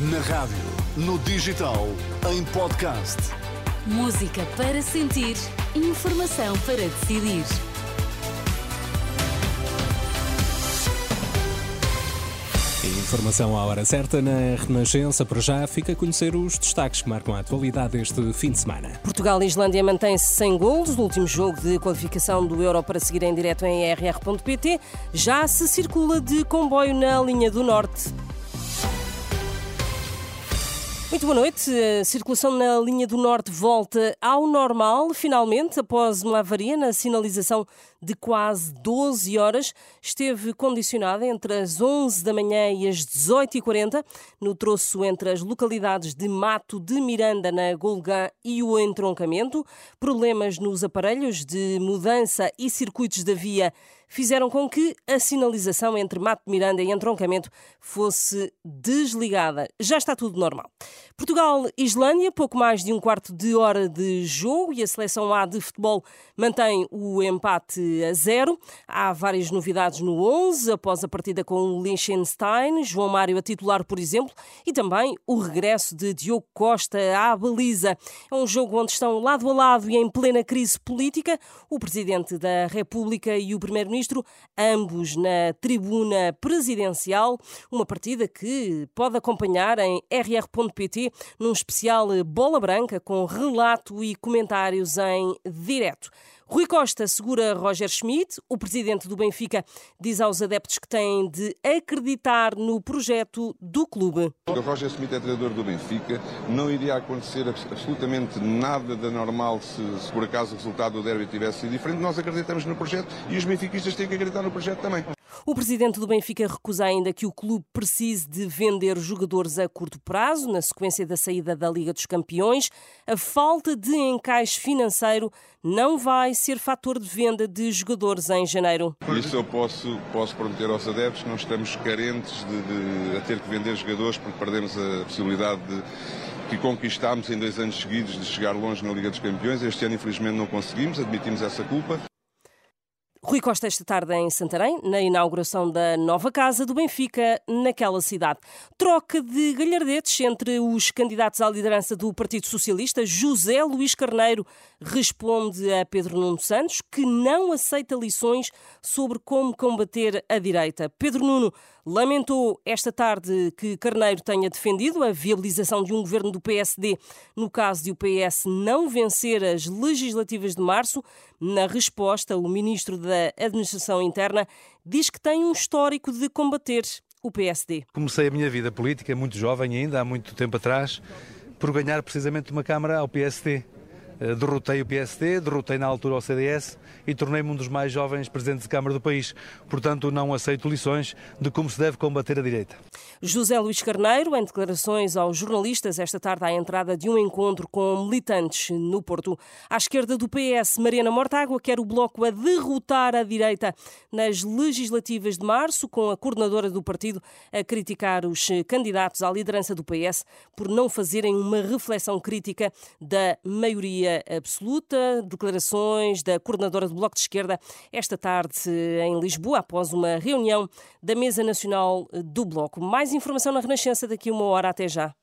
Na rádio, no digital, em podcast. Música para sentir, informação para decidir. Informação à hora certa na Renascença. Para já fica a conhecer os destaques que marcam a atualidade deste fim de semana. Portugal e Islândia mantêm-se sem golos no último jogo de qualificação do Euro para seguir em direto em rr.pt. Já se circula de comboio na linha do Norte. Muito boa noite. A circulação na linha do Norte volta ao normal, finalmente, após uma avaria na sinalização de quase 12 horas. Esteve condicionada entre as 11 da manhã e as 18h40, no troço entre as localidades de Mato de Miranda, na Golgã, e o entroncamento. Problemas nos aparelhos de mudança e circuitos da via fizeram com que a sinalização entre Mato de Miranda e entroncamento fosse desligada. Já está tudo normal. Portugal-Islândia, pouco mais de um quarto de hora de jogo e a seleção A de futebol mantém o empate a zero. Há várias novidades no 11, após a partida com o Liechtenstein, João Mário a titular, por exemplo, e também o regresso de Diogo Costa à baliza. É um jogo onde estão lado a lado e em plena crise política o Presidente da República e o Primeiro-Ministro, ambos na tribuna presidencial. Uma partida que pode acompanhar em rr.pt num especial Bola Branca com relato e comentários em direto. Rui Costa segura Roger Schmidt. O presidente do Benfica diz aos adeptos que têm de acreditar no projeto do clube. O Roger Schmidt é treinador do Benfica. Não iria acontecer absolutamente nada de normal se, se por acaso o resultado do derby tivesse sido diferente. Nós acreditamos no projeto e os benfiquistas têm que acreditar no projeto também. O presidente do Benfica recusa ainda que o clube precise de vender jogadores a curto prazo, na sequência da saída da Liga dos Campeões. A falta de encaixe financeiro não vai ser fator de venda de jogadores em janeiro. Isso eu posso, posso prometer aos adeptos que não estamos carentes de, de a ter que vender jogadores porque perdemos a possibilidade de que conquistámos em dois anos seguidos de chegar longe na Liga dos Campeões. Este ano, infelizmente, não conseguimos, admitimos essa culpa. Rui Costa esta tarde em Santarém, na inauguração da nova casa do Benfica naquela cidade. Troca de galhardetes entre os candidatos à liderança do Partido Socialista. José Luís Carneiro responde a Pedro Nuno Santos que não aceita lições sobre como combater a direita. Pedro Nuno lamentou esta tarde que Carneiro tenha defendido a viabilização de um governo do PSD no caso de o PS não vencer as legislativas de março. Na resposta, o ministro da Administração Interna diz que tem um histórico de combater o PSD. Comecei a minha vida política muito jovem ainda, há muito tempo atrás, por ganhar precisamente uma Câmara ao PSD. Eh, derrotei o PSD, derrotei na altura o CDS e tornei-me um dos mais jovens presidentes de Câmara do país. Portanto, não aceito lições de como se deve combater a direita. José Luís Carneiro, em declarações aos jornalistas esta tarde à entrada de um encontro com militantes no Porto. À esquerda do PS, Mariana Mortágua quer o Bloco a derrotar a direita nas legislativas de março, com a coordenadora do partido a criticar os candidatos à liderança do PS por não fazerem uma reflexão crítica da maioria maioria absoluta. Declarações da coordenadora do Bloco de Esquerda esta tarde em Lisboa, após uma reunião da Mesa Nacional do Bloco. Mais informação na Renascença daqui uma hora. Até já.